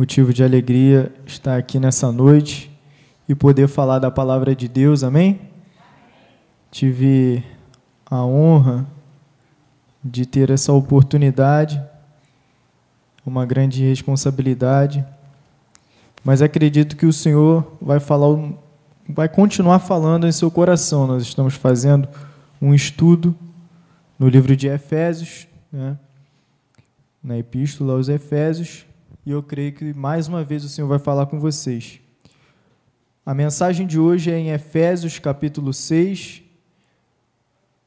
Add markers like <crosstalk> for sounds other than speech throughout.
motivo de alegria estar aqui nessa noite e poder falar da palavra de Deus, amém? Tive a honra de ter essa oportunidade, uma grande responsabilidade, mas acredito que o Senhor vai falar, vai continuar falando em seu coração. Nós estamos fazendo um estudo no livro de Efésios, né? na Epístola aos Efésios, e eu creio que mais uma vez o Senhor vai falar com vocês. A mensagem de hoje é em Efésios capítulo 6,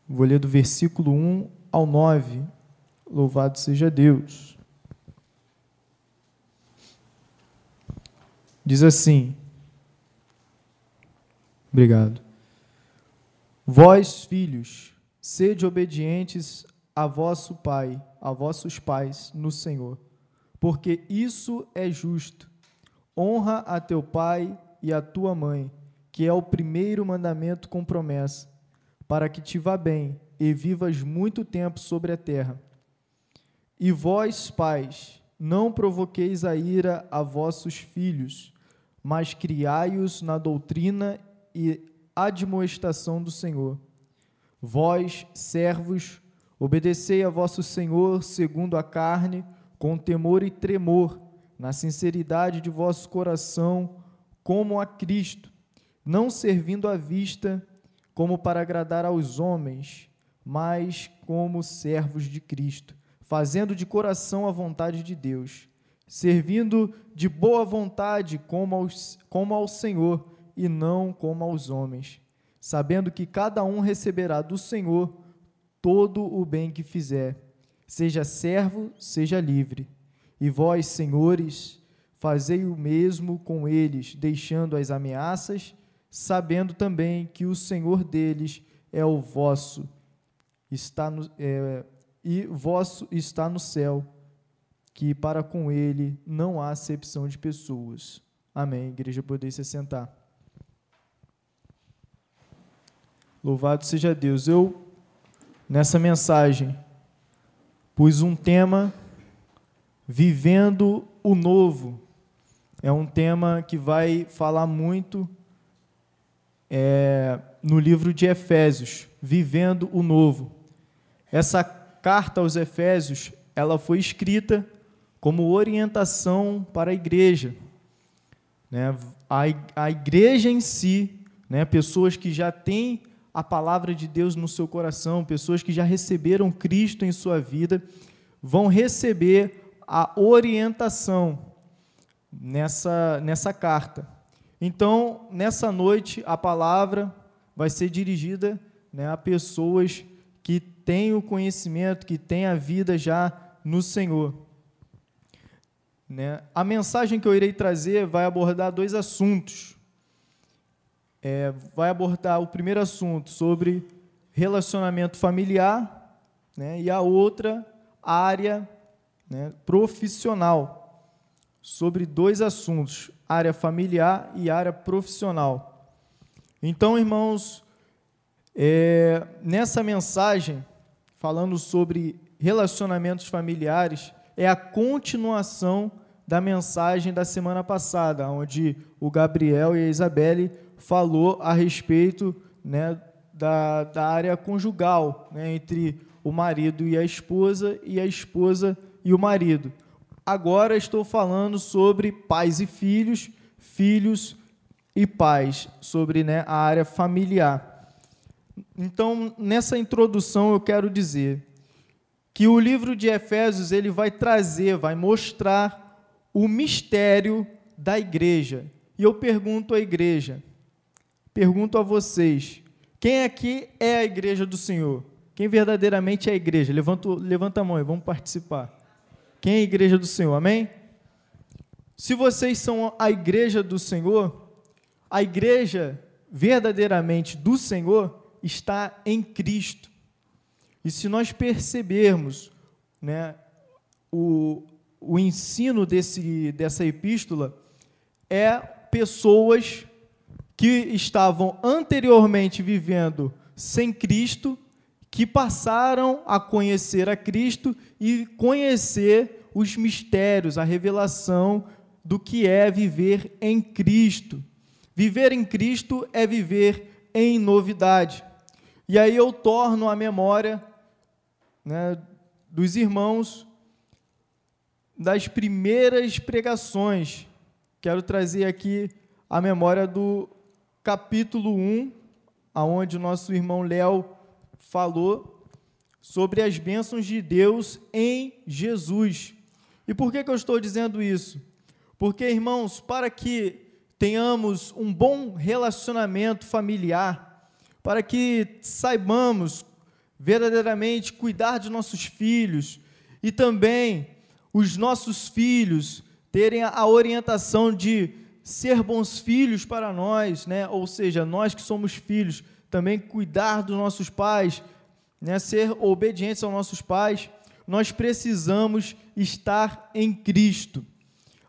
vou ler do versículo 1 ao 9. Louvado seja Deus. Diz assim: Obrigado. Vós, filhos, sede obedientes a vosso Pai, a vossos pais no Senhor, porque isso é justo. Honra a teu pai e a tua mãe, que é o primeiro mandamento com promessa, para que te vá bem e vivas muito tempo sobre a terra. E vós, pais, não provoqueis a ira a vossos filhos, mas criai-os na doutrina e admoestação do Senhor. Vós, servos, obedecei a vosso Senhor segundo a carne, com temor e tremor, na sinceridade de vosso coração, como a Cristo, não servindo à vista, como para agradar aos homens, mas como servos de Cristo, fazendo de coração a vontade de Deus, servindo de boa vontade como, aos, como ao Senhor e não como aos homens, sabendo que cada um receberá do Senhor todo o bem que fizer, seja servo, seja livre. E vós, senhores, fazei o mesmo com eles, deixando as ameaças, sabendo também que o Senhor deles é o vosso está no, é, e vosso está no céu, que para com ele não há acepção de pessoas. Amém. Igreja, poder se sentar. Louvado seja Deus. Eu, nessa mensagem, pus um tema, Vivendo o Novo. É um tema que vai falar muito é, no livro de Efésios, Vivendo o Novo. Essa carta aos Efésios, ela foi escrita como orientação para a igreja. Né? A, a igreja em si, né? pessoas que já têm a palavra de Deus no seu coração, pessoas que já receberam Cristo em sua vida, vão receber a orientação nessa, nessa carta. Então, nessa noite, a palavra vai ser dirigida né, a pessoas que tem o conhecimento, que tem a vida já no Senhor. Né? A mensagem que eu irei trazer vai abordar dois assuntos. É, vai abordar o primeiro assunto sobre relacionamento familiar né? e a outra área né, profissional. Sobre dois assuntos, área familiar e área profissional. Então, irmãos, é, nessa mensagem, falando sobre relacionamentos familiares, é a continuação da mensagem da semana passada, onde o Gabriel e a Isabelle falou a respeito né, da, da área conjugal, né, entre o marido e a esposa, e a esposa e o marido. Agora estou falando sobre pais e filhos, filhos e pais, sobre né, a área familiar. Então, nessa introdução eu quero dizer que o livro de Efésios ele vai trazer, vai mostrar o mistério da igreja. E eu pergunto à igreja, pergunto a vocês, quem aqui é a igreja do Senhor? Quem verdadeiramente é a igreja? Levanta, levanta a mão e vamos participar. Quem é a igreja do Senhor? Amém? Se vocês são a igreja do Senhor, a igreja verdadeiramente do Senhor está em Cristo. E se nós percebermos né, o, o ensino desse, dessa epístola, é pessoas que estavam anteriormente vivendo sem Cristo, que passaram a conhecer a Cristo e conhecer os mistérios, a revelação do que é viver em Cristo. Viver em Cristo é viver em novidade. E aí eu torno a memória né, dos irmãos das primeiras pregações. Quero trazer aqui a memória do capítulo 1, aonde nosso irmão Léo falou sobre as bênçãos de Deus em Jesus. E por que, que eu estou dizendo isso? Porque, irmãos, para que tenhamos um bom relacionamento familiar, para que saibamos verdadeiramente cuidar de nossos filhos e também os nossos filhos terem a orientação de ser bons filhos para nós, né? Ou seja, nós que somos filhos, também cuidar dos nossos pais, né? Ser obedientes aos nossos pais nós precisamos estar em Cristo.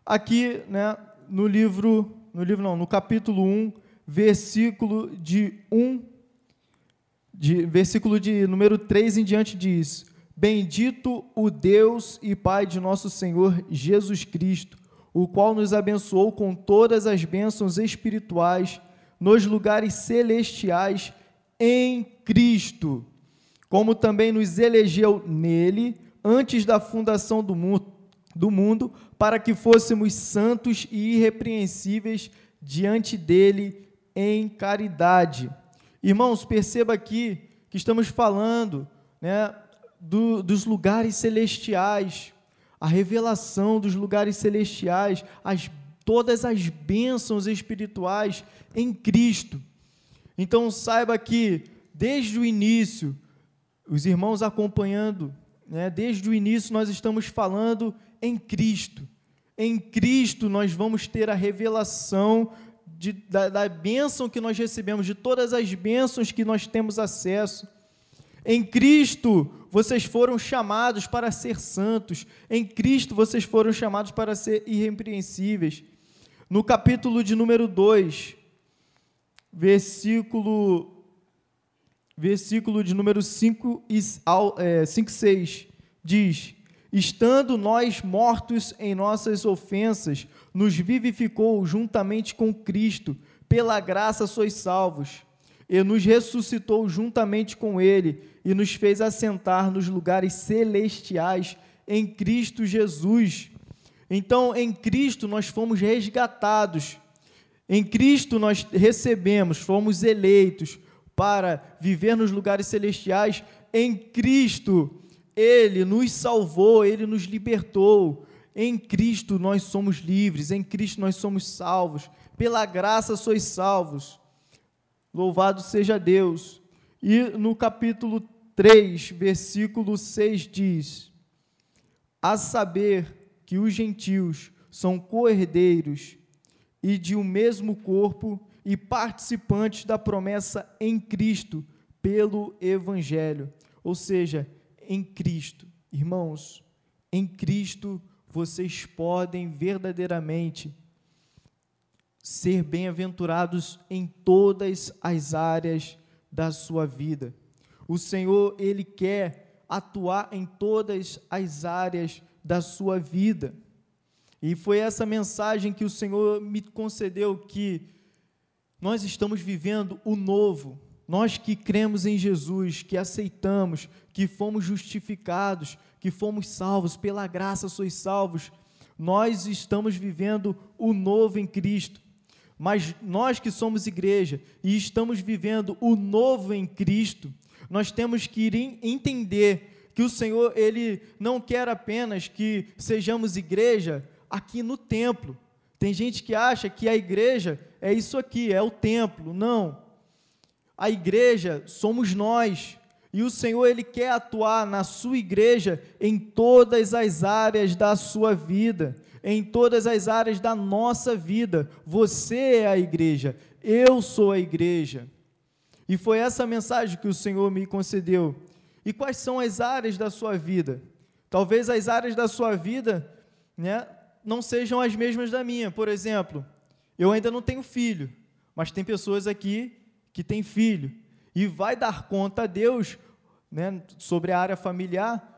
Aqui, né, no livro, no livro não, no capítulo 1, versículo de 1 de versículo de número 3 em diante diz: Bendito o Deus e Pai de nosso Senhor Jesus Cristo, o qual nos abençoou com todas as bênçãos espirituais nos lugares celestiais em Cristo, como também nos elegeu nele antes da fundação do mundo, do mundo, para que fôssemos santos e irrepreensíveis diante dele em caridade. Irmãos, perceba aqui que estamos falando né, do, dos lugares celestiais, a revelação dos lugares celestiais, as, todas as bênçãos espirituais em Cristo. Então saiba que, desde o início, os irmãos acompanhando né, desde o início nós estamos falando em Cristo. Em Cristo nós vamos ter a revelação de, da, da bênção que nós recebemos, de todas as bênçãos que nós temos acesso. Em Cristo vocês foram chamados para ser santos. Em Cristo vocês foram chamados para ser irrepreensíveis. No capítulo de número 2, versículo versículo de número 5 e é, 6, diz: Estando nós mortos em nossas ofensas, nos vivificou juntamente com Cristo, pela graça sois salvos, e nos ressuscitou juntamente com Ele, e nos fez assentar nos lugares celestiais em Cristo Jesus. Então, em Cristo nós fomos resgatados, em Cristo nós recebemos, fomos eleitos, para viver nos lugares celestiais em Cristo. Ele nos salvou, ele nos libertou. Em Cristo nós somos livres, em Cristo nós somos salvos. Pela graça sois salvos. Louvado seja Deus. E no capítulo 3, versículo 6 diz: A saber que os gentios são co-herdeiros e de um mesmo corpo e participantes da promessa em Cristo pelo Evangelho. Ou seja, em Cristo. Irmãos, em Cristo vocês podem verdadeiramente ser bem-aventurados em todas as áreas da sua vida. O Senhor, Ele quer atuar em todas as áreas da sua vida. E foi essa mensagem que o Senhor me concedeu que nós estamos vivendo o novo. Nós que cremos em Jesus, que aceitamos, que fomos justificados, que fomos salvos, pela graça sois salvos, nós estamos vivendo o novo em Cristo. Mas nós que somos igreja e estamos vivendo o novo em Cristo, nós temos que entender que o Senhor ele não quer apenas que sejamos igreja aqui no templo, tem gente que acha que a igreja é isso aqui, é o templo. Não. A igreja somos nós. E o Senhor ele quer atuar na sua igreja em todas as áreas da sua vida, em todas as áreas da nossa vida. Você é a igreja, eu sou a igreja. E foi essa mensagem que o Senhor me concedeu. E quais são as áreas da sua vida? Talvez as áreas da sua vida, né, não sejam as mesmas da minha. Por exemplo, eu ainda não tenho filho, mas tem pessoas aqui que têm filho. E vai dar conta a Deus né, sobre a área familiar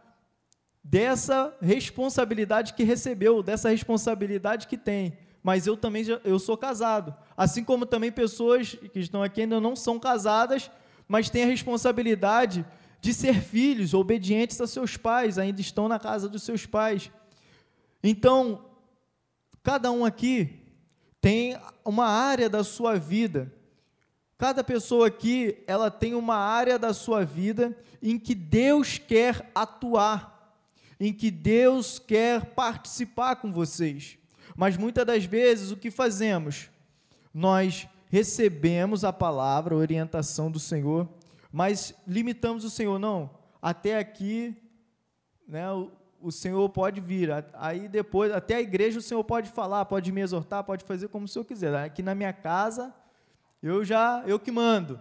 dessa responsabilidade que recebeu, dessa responsabilidade que tem. Mas eu também já, eu sou casado, assim como também pessoas que estão aqui ainda não são casadas, mas têm a responsabilidade de ser filhos obedientes a seus pais, ainda estão na casa dos seus pais. Então, cada um aqui tem uma área da sua vida. Cada pessoa aqui, ela tem uma área da sua vida em que Deus quer atuar, em que Deus quer participar com vocês. Mas muitas das vezes o que fazemos? Nós recebemos a palavra, a orientação do Senhor, mas limitamos o Senhor, não, até aqui, né, o, o Senhor pode vir, aí depois, até a igreja o Senhor pode falar, pode me exortar, pode fazer como o Senhor quiser, aqui na minha casa, eu já, eu que mando,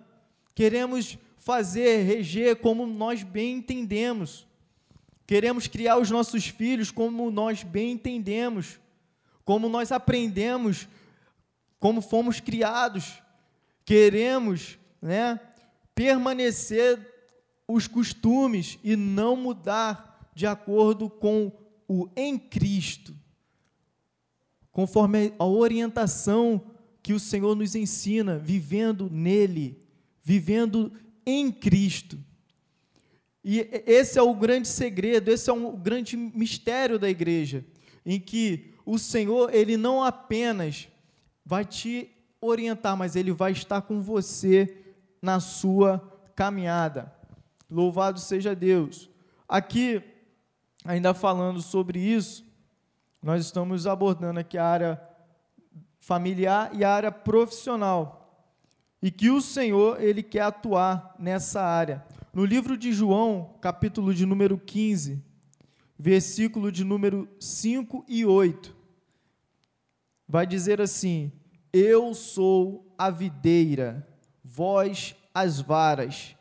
queremos fazer, reger como nós bem entendemos, queremos criar os nossos filhos como nós bem entendemos, como nós aprendemos, como fomos criados, queremos, né, permanecer os costumes e não mudar de acordo com o em Cristo, conforme a orientação que o Senhor nos ensina, vivendo nele, vivendo em Cristo. E esse é o grande segredo, esse é um grande mistério da igreja, em que o Senhor, ele não apenas vai te orientar, mas ele vai estar com você na sua caminhada. Louvado seja Deus. Aqui, ainda falando sobre isso, nós estamos abordando aqui a área familiar e a área profissional. E que o Senhor, ele quer atuar nessa área. No livro de João, capítulo de número 15, versículo de número 5 e 8, vai dizer assim: Eu sou a videira, vós as varas.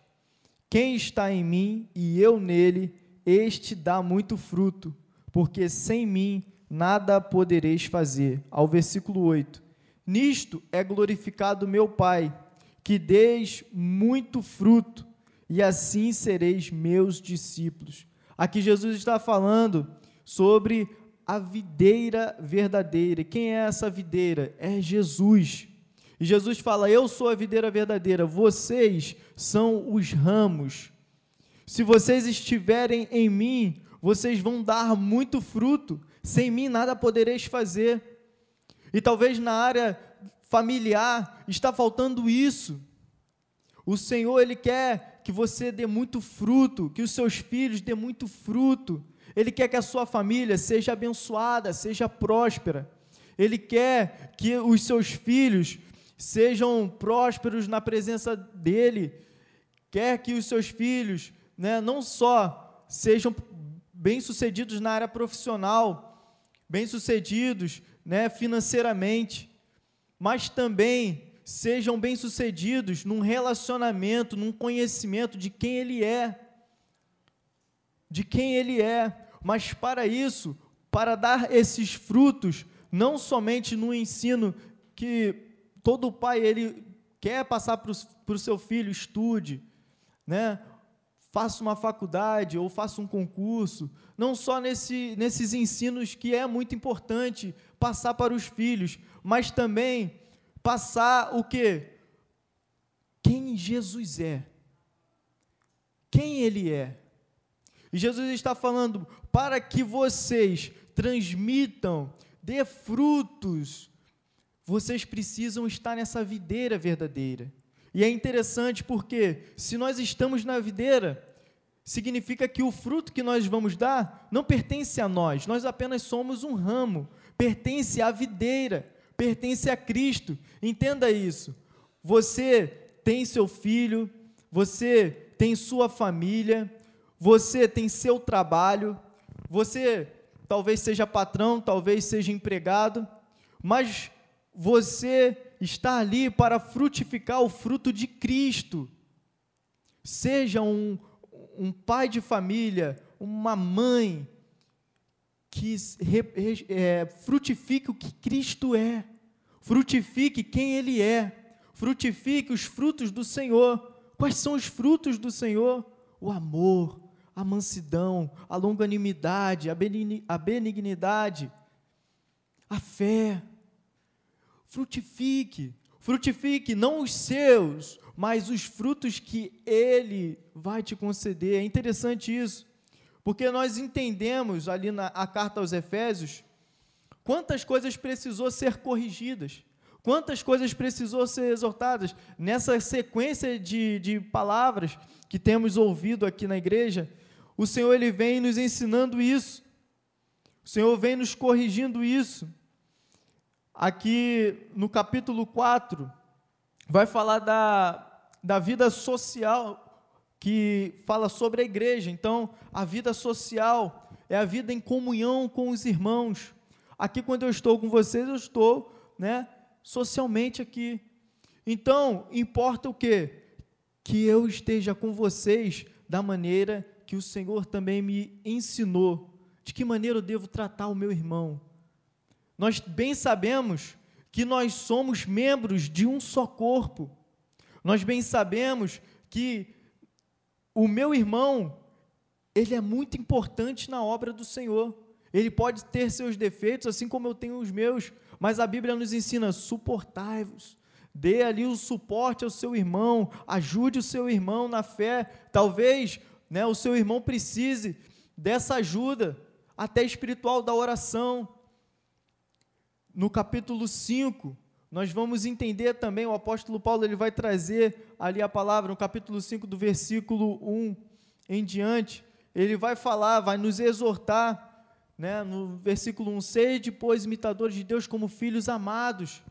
Quem está em mim e eu nele, este dá muito fruto, porque sem mim nada podereis fazer. Ao versículo 8: Nisto é glorificado meu Pai, que deis muito fruto, e assim sereis meus discípulos. Aqui Jesus está falando sobre a videira verdadeira. Quem é essa videira? É Jesus. E Jesus fala: Eu sou a videira verdadeira, vocês são os ramos. Se vocês estiverem em mim, vocês vão dar muito fruto. Sem mim nada podereis fazer. E talvez na área familiar está faltando isso. O Senhor ele quer que você dê muito fruto, que os seus filhos dê muito fruto. Ele quer que a sua família seja abençoada, seja próspera. Ele quer que os seus filhos sejam prósperos na presença dEle, quer que os seus filhos né, não só sejam bem-sucedidos na área profissional, bem-sucedidos né, financeiramente, mas também sejam bem-sucedidos num relacionamento, num conhecimento de quem Ele é. De quem Ele é. Mas para isso, para dar esses frutos, não somente no ensino que todo pai ele quer passar para o seu filho, estude, né? Faça uma faculdade ou faça um concurso, não só nesse, nesses ensinos que é muito importante passar para os filhos, mas também passar o que? Quem Jesus é. Quem Ele é. E Jesus está falando para que vocês transmitam, dê frutos vocês precisam estar nessa videira verdadeira. E é interessante porque, se nós estamos na videira, significa que o fruto que nós vamos dar não pertence a nós, nós apenas somos um ramo, pertence à videira, pertence a Cristo. Entenda isso. Você tem seu filho, você tem sua família, você tem seu trabalho, você talvez seja patrão, talvez seja empregado, mas você está ali para frutificar o fruto de Cristo. Seja um, um pai de família, uma mãe, que é, frutifique o que Cristo é, frutifique quem Ele é, frutifique os frutos do Senhor. Quais são os frutos do Senhor? O amor, a mansidão, a longanimidade, a benignidade, a fé. Frutifique, frutifique não os seus, mas os frutos que Ele vai te conceder. É interessante isso, porque nós entendemos ali na carta aos Efésios quantas coisas precisou ser corrigidas, quantas coisas precisou ser exortadas. Nessa sequência de, de palavras que temos ouvido aqui na igreja, o Senhor ele vem nos ensinando isso, o Senhor vem nos corrigindo isso. Aqui no capítulo 4, vai falar da, da vida social, que fala sobre a igreja. Então, a vida social é a vida em comunhão com os irmãos. Aqui, quando eu estou com vocês, eu estou né, socialmente aqui. Então, importa o quê? Que eu esteja com vocês da maneira que o Senhor também me ensinou. De que maneira eu devo tratar o meu irmão? Nós bem sabemos que nós somos membros de um só corpo. Nós bem sabemos que o meu irmão, ele é muito importante na obra do Senhor. Ele pode ter seus defeitos, assim como eu tenho os meus, mas a Bíblia nos ensina: suportai-vos, dê ali o suporte ao seu irmão, ajude o seu irmão na fé. Talvez né, o seu irmão precise dessa ajuda, até espiritual, da oração. No capítulo 5, nós vamos entender também, o apóstolo Paulo ele vai trazer ali a palavra, no capítulo 5, do versículo 1 em diante, ele vai falar, vai nos exortar, né, no versículo 1, sede, pois, imitadores de Deus como filhos amados.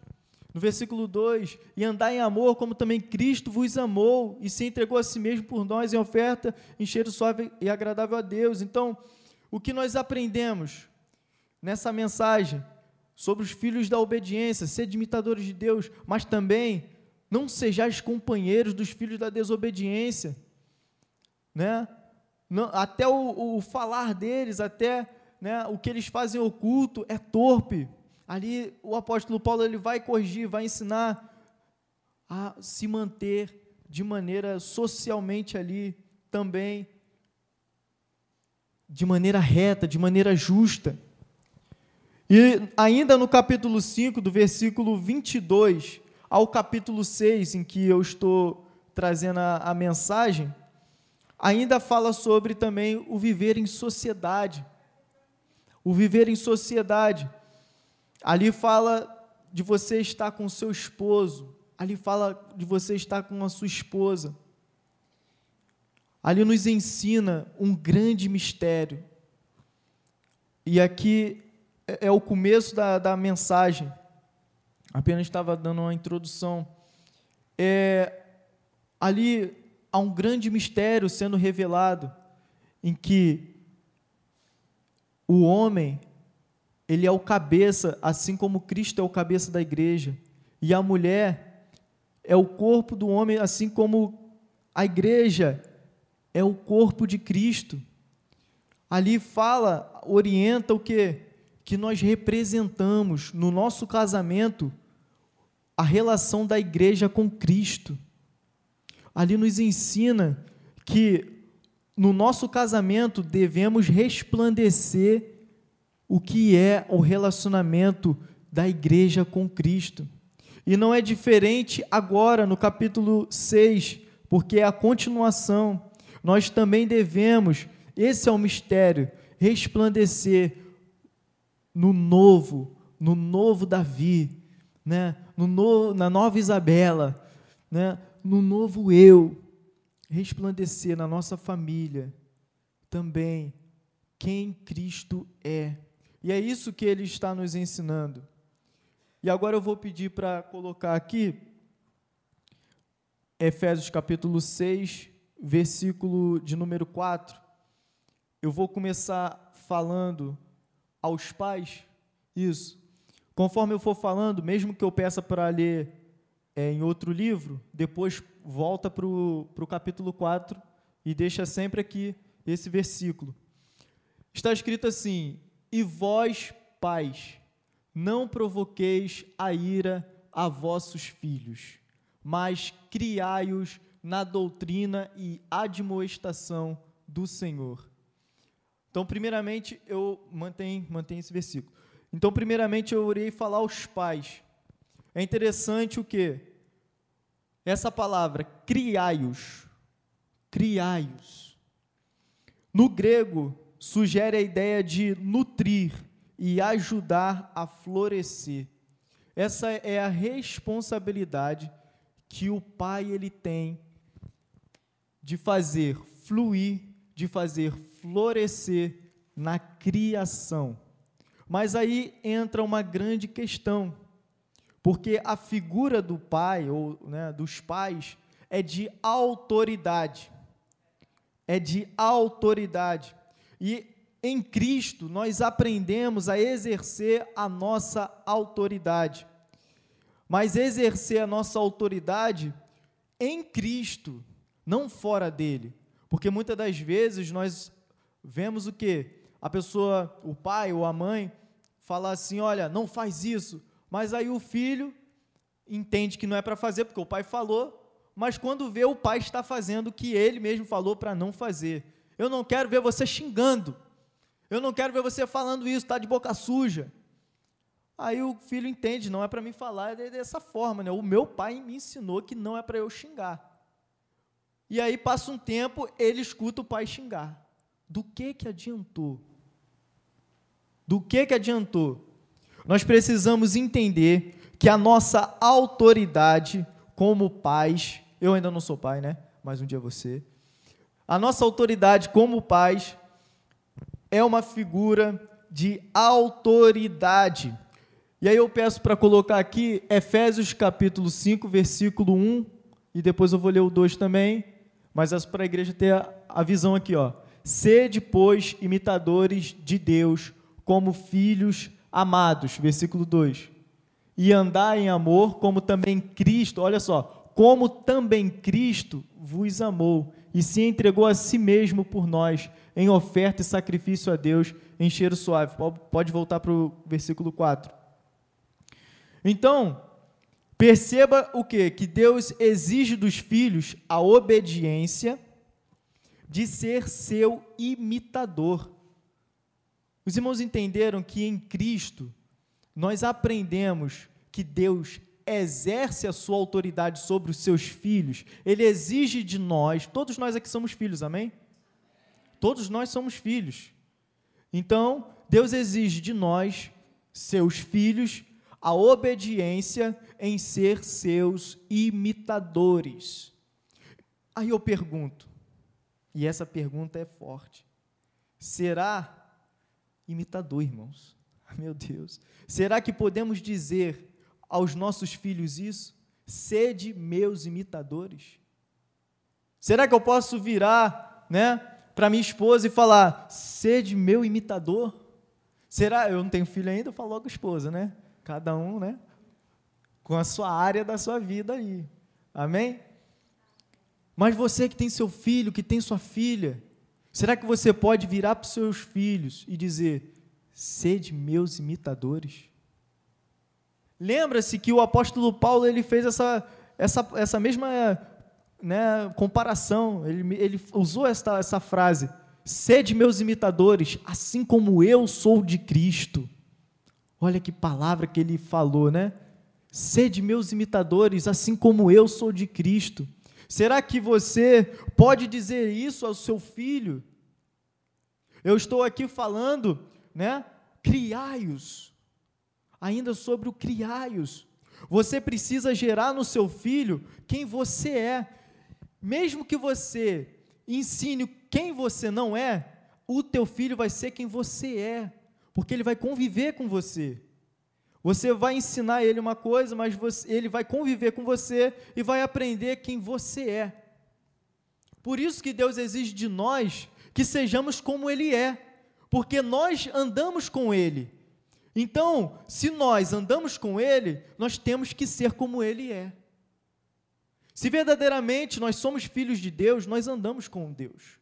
No versículo 2, e andar em amor, como também Cristo vos amou e se entregou a si mesmo por nós em oferta, em cheiro suave e agradável a Deus. Então, o que nós aprendemos nessa mensagem? Sobre os filhos da obediência, sede imitadores de Deus, mas também não sejais companheiros dos filhos da desobediência, né? Não, até o, o, falar deles, até né, o que eles fazem oculto é torpe. Ali o apóstolo Paulo ele vai corrigir, vai ensinar a se manter de maneira socialmente ali também, de maneira reta, de maneira justa. E ainda no capítulo 5, do versículo 22 ao capítulo 6, em que eu estou trazendo a, a mensagem, ainda fala sobre também o viver em sociedade. O viver em sociedade. Ali fala de você estar com seu esposo, ali fala de você estar com a sua esposa. Ali nos ensina um grande mistério. E aqui é, é, o começo da, da mensagem. Apenas estava dando uma introdução. É, ali há um grande mistério sendo revelado, em que o homem ele é o cabeça, assim como Cristo é o cabeça da igreja, e a mulher é o corpo do homem, assim como a igreja é o corpo de Cristo. Ali fala, orienta o que? Que nós representamos no nosso casamento a relação da igreja com Cristo. Ali nos ensina que no nosso casamento devemos resplandecer o que é o relacionamento da igreja com Cristo. E não é diferente agora no capítulo 6, porque é a continuação. Nós também devemos, esse é o mistério, resplandecer no novo, no novo Davi, né? no no, na nova Isabela, né? no novo eu, resplandecer na nossa família também quem Cristo é. E é isso que ele está nos ensinando. E agora eu vou pedir para colocar aqui Efésios capítulo 6, versículo de número 4. Eu vou começar falando aos pais isso. Conforme eu for falando, mesmo que eu peça para ler é, em outro livro, depois volta para o capítulo 4 e deixa sempre aqui esse versículo. Está escrito assim: E vós, pais, não provoqueis a ira a vossos filhos, mas criai-os na doutrina e admoestação do Senhor. Então, primeiramente, eu mantenho, mantenho esse versículo. Então, primeiramente, eu irei falar aos pais. É interessante o que? Essa palavra, criaios. Criaios. No grego, sugere a ideia de nutrir e ajudar a florescer. Essa é a responsabilidade que o pai ele tem de fazer fluir, de fazer florescer na criação. Mas aí entra uma grande questão, porque a figura do pai ou né, dos pais é de autoridade, é de autoridade. E em Cristo nós aprendemos a exercer a nossa autoridade. Mas exercer a nossa autoridade em Cristo, não fora dele. Porque muitas das vezes nós vemos o que? A pessoa, o pai ou a mãe, fala assim: olha, não faz isso. Mas aí o filho entende que não é para fazer, porque o pai falou, mas quando vê o pai está fazendo o que ele mesmo falou para não fazer. Eu não quero ver você xingando. Eu não quero ver você falando isso, está de boca suja. Aí o filho entende, não é para mim falar dessa forma, né? O meu pai me ensinou que não é para eu xingar. E aí passa um tempo, ele escuta o pai xingar. Do que que adiantou? Do que que adiantou? Nós precisamos entender que a nossa autoridade como pais, eu ainda não sou pai, né? Mas um dia você. A nossa autoridade como pais é uma figura de autoridade. E aí eu peço para colocar aqui Efésios capítulo 5, versículo 1, e depois eu vou ler o 2 também, mas é para a igreja ter a, a visão aqui, ó. Sede, pois, imitadores de Deus, como filhos amados, versículo 2. E andar em amor, como também Cristo, olha só, como também Cristo vos amou e se entregou a si mesmo por nós, em oferta e sacrifício a Deus, em cheiro suave. Pode voltar para o versículo 4. Então, perceba o que? Que Deus exige dos filhos a obediência de ser seu imitador. Os irmãos entenderam que em Cristo nós aprendemos que Deus exerce a sua autoridade sobre os seus filhos, ele exige de nós, todos nós aqui somos filhos, amém? Todos nós somos filhos. Então, Deus exige de nós, seus filhos, a obediência em ser seus imitadores. Aí eu pergunto, e essa pergunta é forte: será imitador, irmãos? <laughs> Meu Deus, será que podemos dizer aos nossos filhos isso? Sede meus imitadores? Será que eu posso virar, né, para minha esposa e falar: sede meu imitador? Será? Eu não tenho filho ainda, eu falo logo esposa, né? Cada um, né? Com a sua área da sua vida aí. Amém? Mas você que tem seu filho, que tem sua filha, será que você pode virar para os seus filhos e dizer: sede meus imitadores? Lembra-se que o apóstolo Paulo ele fez essa, essa, essa mesma né, comparação, ele, ele usou esta, essa frase: sede meus imitadores, assim como eu sou de Cristo. Olha que palavra que ele falou, né? Sede meus imitadores, assim como eu sou de Cristo. Será que você pode dizer isso ao seu filho? Eu estou aqui falando, né? Criai-os. Ainda sobre o criai-os. Você precisa gerar no seu filho quem você é. Mesmo que você ensine quem você não é, o teu filho vai ser quem você é porque ele vai conviver com você. Você vai ensinar ele uma coisa, mas você, ele vai conviver com você e vai aprender quem você é. Por isso que Deus exige de nós que sejamos como Ele é, porque nós andamos com Ele. Então, se nós andamos com Ele, nós temos que ser como Ele é. Se verdadeiramente nós somos filhos de Deus, nós andamos com Deus.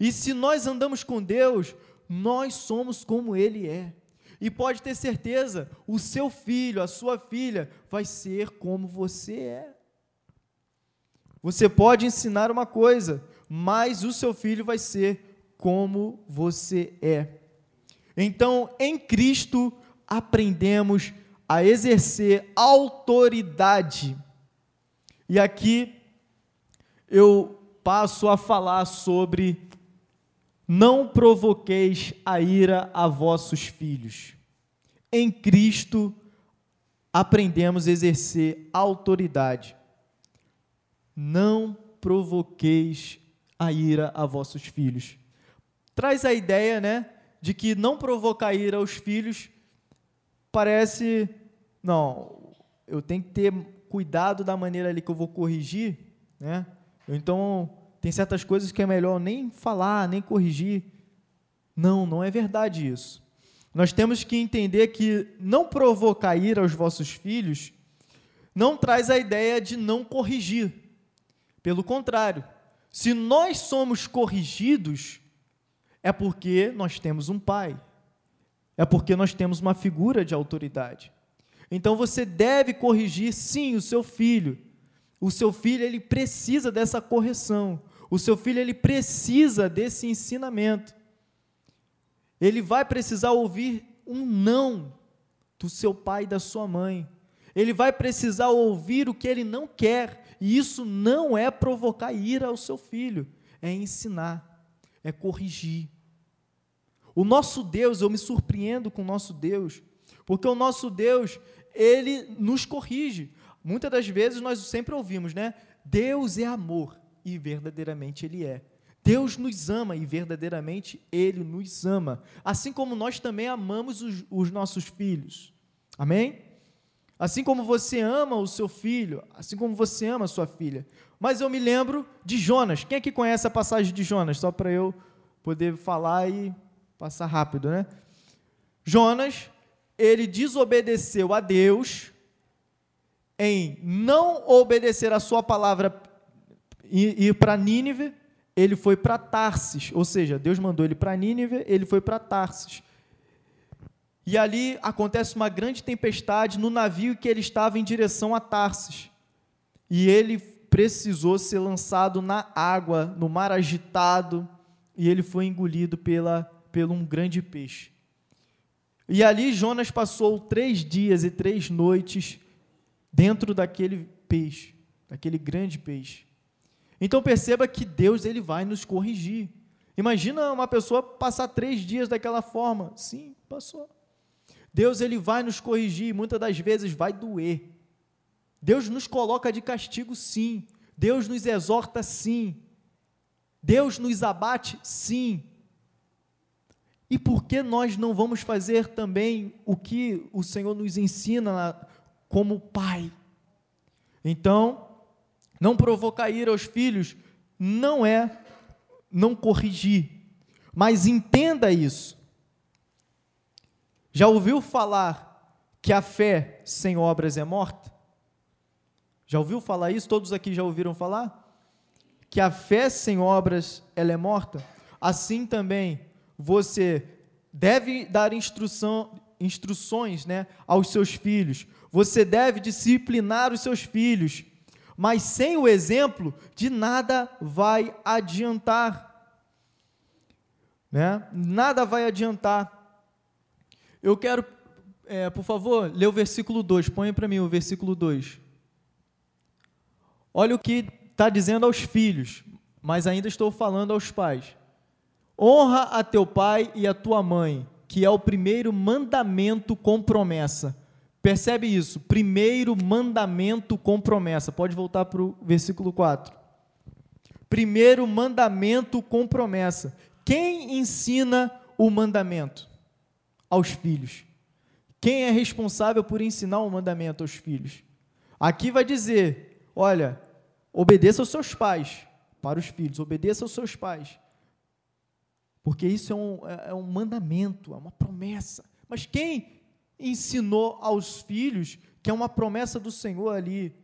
E se nós andamos com Deus, nós somos como Ele é. E pode ter certeza, o seu filho, a sua filha, vai ser como você é. Você pode ensinar uma coisa, mais o seu filho vai ser como você é. Então, em Cristo, aprendemos a exercer autoridade. E aqui eu passo a falar sobre não provoqueis a ira a vossos filhos. Em Cristo aprendemos a exercer autoridade. Não provoqueis a ira a vossos filhos. Traz a ideia, né, de que não provocar ira aos filhos parece, não, eu tenho que ter cuidado da maneira ali que eu vou corrigir, né? Então, tem certas coisas que é melhor nem falar, nem corrigir. Não, não é verdade isso. Nós temos que entender que não provocar ira aos vossos filhos não traz a ideia de não corrigir. Pelo contrário, se nós somos corrigidos, é porque nós temos um pai, é porque nós temos uma figura de autoridade. Então você deve corrigir sim o seu filho. O seu filho ele precisa dessa correção. O seu filho ele precisa desse ensinamento. Ele vai precisar ouvir um não do seu pai e da sua mãe. Ele vai precisar ouvir o que ele não quer, e isso não é provocar ira ao seu filho, é ensinar, é corrigir. O nosso Deus, eu me surpreendo com o nosso Deus, porque o nosso Deus, ele nos corrige. Muitas das vezes nós sempre ouvimos, né? Deus é amor e verdadeiramente Ele é. Deus nos ama e verdadeiramente Ele nos ama, assim como nós também amamos os, os, nossos filhos. Amém? Assim como você ama o seu filho, assim como você ama a sua filha. Mas eu me lembro de Jonas. Quem é que conhece a passagem de Jonas? Só para eu poder falar e passar rápido, né? Jonas, ele desobedeceu a Deus em não obedecer a sua palavra ir para Nínive, ele foi para Tarsis, ou seja, Deus mandou ele para Nínive, ele foi para Tarsis. E ali acontece uma grande tempestade no navio que ele estava em direção a Tarsis. E ele precisou ser lançado na água, no mar agitado, e ele foi engolido pela, pelo um grande peixe. E ali Jonas passou três dias e três noites dentro daquele peixe, daquele grande peixe. Então perceba que Deus ele vai nos corrigir. Imagina uma pessoa passar três dias daquela forma. Sim, passou. Deus ele vai nos corrigir, muitas das vezes vai doer. Deus nos coloca de castigo, sim. Deus nos exorta, sim. Deus nos abate, sim. E por que nós não vamos fazer também o que o Senhor nos ensina como Pai? Então, não provocar ira aos filhos não é não corrigir, mas entenda isso. Já ouviu falar que a fé sem obras é morta? Já ouviu falar isso? Todos aqui já ouviram falar? Que a fé sem obras ela é morta? Assim também você deve dar instrução, instruções né, aos seus filhos. Você deve disciplinar os seus filhos mas sem o exemplo, de nada vai adiantar. Né? Nada vai adiantar. Eu quero, é, por favor, ler o versículo 2. Põe para mim o versículo 2. Olha o que está dizendo aos filhos, mas ainda estou falando aos pais. Honra a teu pai e a tua mãe, que é o primeiro mandamento com promessa Percebe isso? Primeiro mandamento com promessa. Pode voltar para o versículo 4. Primeiro mandamento com promessa. Quem ensina o mandamento? Aos filhos. Quem é responsável por ensinar o mandamento aos filhos? Aqui vai dizer: olha, obedeça aos seus pais. Para os filhos, obedeça aos seus pais. Porque isso é um, é, é um mandamento, é uma promessa. Mas quem ensinou aos filhos, que é uma promessa do Senhor ali,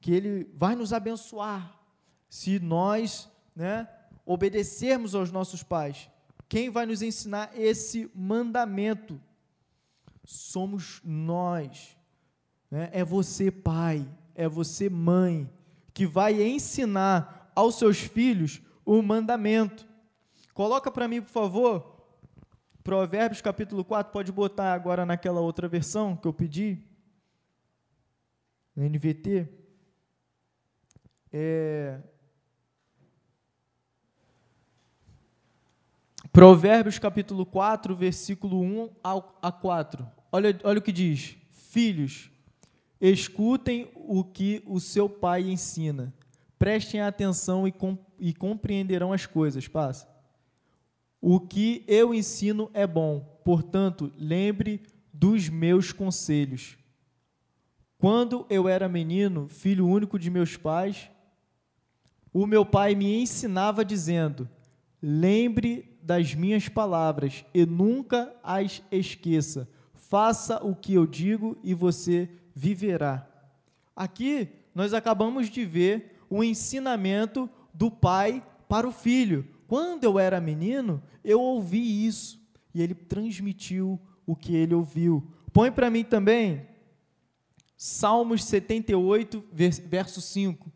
que Ele vai nos abençoar se nós né, obedecermos aos nossos pais. Quem vai nos ensinar esse mandamento? Somos nós. Né? É você, pai, é você, mãe, que vai ensinar aos seus filhos o mandamento. Coloca para mim, por favor, Provérbios capítulo 4, pode botar agora naquela outra versão que eu pedi, NVT. É... Provérbios capítulo 4, versículo 1 a 4. Olha, olha o que diz: Filhos, escutem o que o seu pai ensina, prestem atenção e, com, e compreenderão as coisas. Passa. O que eu ensino é bom, portanto, lembre dos meus conselhos. Quando eu era menino, filho único de meus pais, o meu pai me ensinava dizendo: Lembre das minhas palavras e nunca as esqueça. Faça o que eu digo e você viverá. Aqui nós acabamos de ver o ensinamento do pai para o filho. Quando eu era menino, eu ouvi isso e ele transmitiu o que ele ouviu. Põe para mim também Salmos 78, verso 5.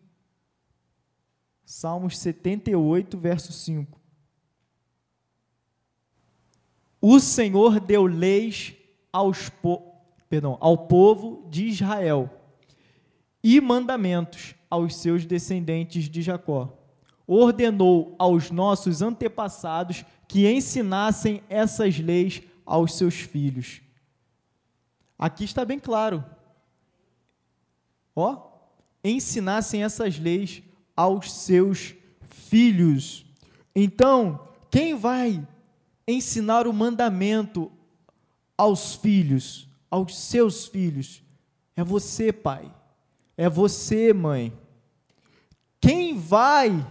Salmos 78, verso 5. O Senhor deu leis aos po perdão, ao povo de Israel e mandamentos aos seus descendentes de Jacó. Ordenou aos nossos antepassados que ensinassem essas leis aos seus filhos. Aqui está bem claro. Ó, ensinassem essas leis aos seus filhos. Então, quem vai ensinar o mandamento aos filhos, aos seus filhos? É você, pai. É você, mãe. Quem vai,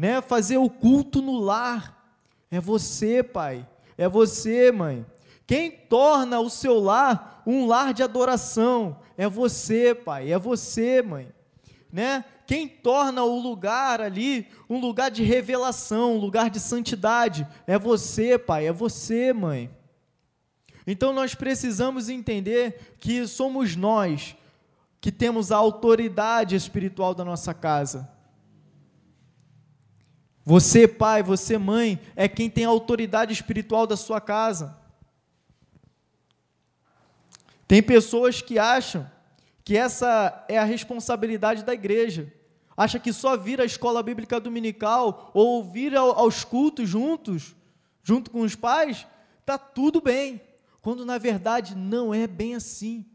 né, fazer o culto no lar? É você, pai. É você, mãe. Quem torna o seu lar um lar de adoração? É você, pai. É você, mãe. Né? Quem torna o lugar ali um lugar de revelação, um lugar de santidade? É você, pai. É você, mãe. Então nós precisamos entender que somos nós que temos a autoridade espiritual da nossa casa. Você, pai, você, mãe, é quem tem a autoridade espiritual da sua casa. Tem pessoas que acham que essa é a responsabilidade da igreja. Acha que só vir à escola bíblica dominical ou vir aos cultos juntos, junto com os pais, tá tudo bem, quando na verdade não é bem assim.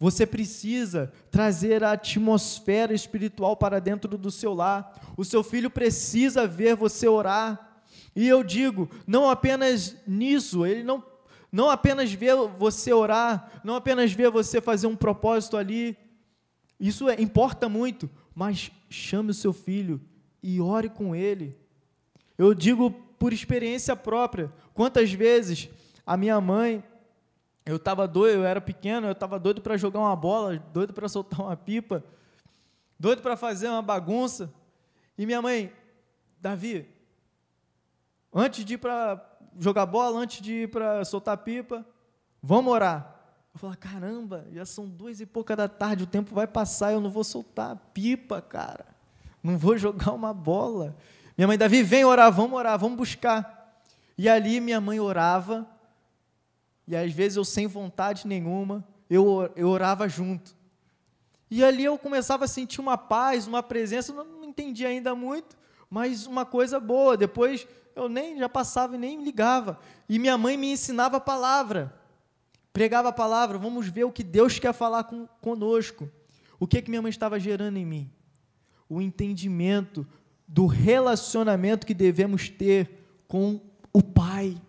Você precisa trazer a atmosfera espiritual para dentro do seu lar. O seu filho precisa ver você orar. E eu digo, não apenas nisso, ele não, não apenas ver você orar, não apenas ver você fazer um propósito ali. Isso é, importa muito, mas chame o seu filho e ore com ele. Eu digo por experiência própria. Quantas vezes a minha mãe eu estava doido, eu era pequeno, eu estava doido para jogar uma bola, doido para soltar uma pipa, doido para fazer uma bagunça. E minha mãe, Davi, antes de ir para jogar bola, antes de ir para soltar pipa, vamos orar. Eu falei, caramba, já são duas e pouca da tarde, o tempo vai passar, eu não vou soltar pipa, cara. Não vou jogar uma bola. Minha mãe, Davi, vem orar, vamos orar, vamos buscar. E ali minha mãe orava, e às vezes eu sem vontade nenhuma, eu, eu orava junto. E ali eu começava a sentir uma paz, uma presença, não, entendia ainda muito, mas uma coisa boa. Depois eu nem já passava e nem ligava. E minha mãe me ensinava a palavra, pregava a palavra. Vamos ver o que Deus quer falar com, conosco. O que, que minha mãe estava gerando em mim? O entendimento do relacionamento que devemos ter com o Pai.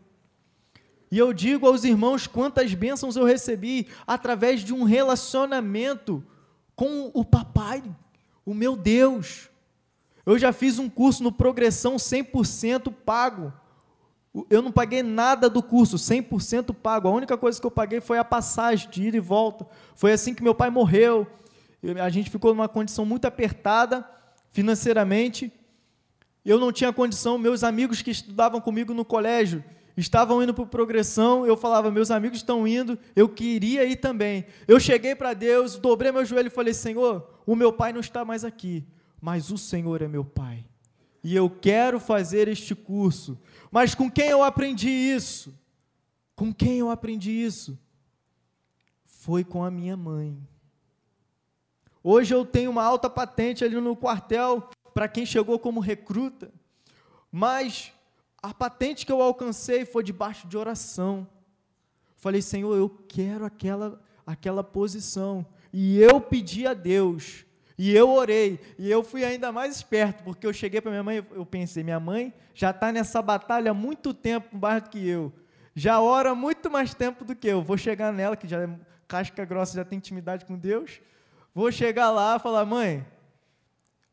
E eu digo aos irmãos quantas bênçãos eu recebi através de um relacionamento com o papai, o meu Deus. Eu já fiz um curso no Progressão 100% pago. Eu não paguei nada do curso, 100% pago. A única coisa que eu paguei foi a passagem de ida e volta. Foi assim que meu pai morreu. A gente ficou numa condição muito apertada financeiramente. Eu não tinha condição, meus amigos que estudavam comigo no colégio, estavam indo para progressão, eu falava, meus amigos estão indo, eu queria ir também. Eu cheguei para Deus, dobrei meu joelho e falei, Senhor, o meu pai não está mais aqui, mas o Senhor é meu pai. e eu quero fazer este curso. Mas com quem eu aprendi isso? Com quem eu aprendi isso? Foi com a minha mãe. Hoje eu tenho uma alta patente ali no quartel para quem chegou como recruta, mas a patente que eu alcancei foi debaixo de oração. Falei, Senhor, eu quero aquela, aquela posição. E eu pedi a Deus, e eu orei, e eu fui ainda mais esperto, porque eu cheguei para minha mãe, eu pensei, minha mãe já está nessa batalha há muito tempo mais do que eu, já ora muito mais tempo do que eu, vou chegar nela, que já é casca grossa, já tem intimidade com Deus, vou chegar lá e falar, mãe,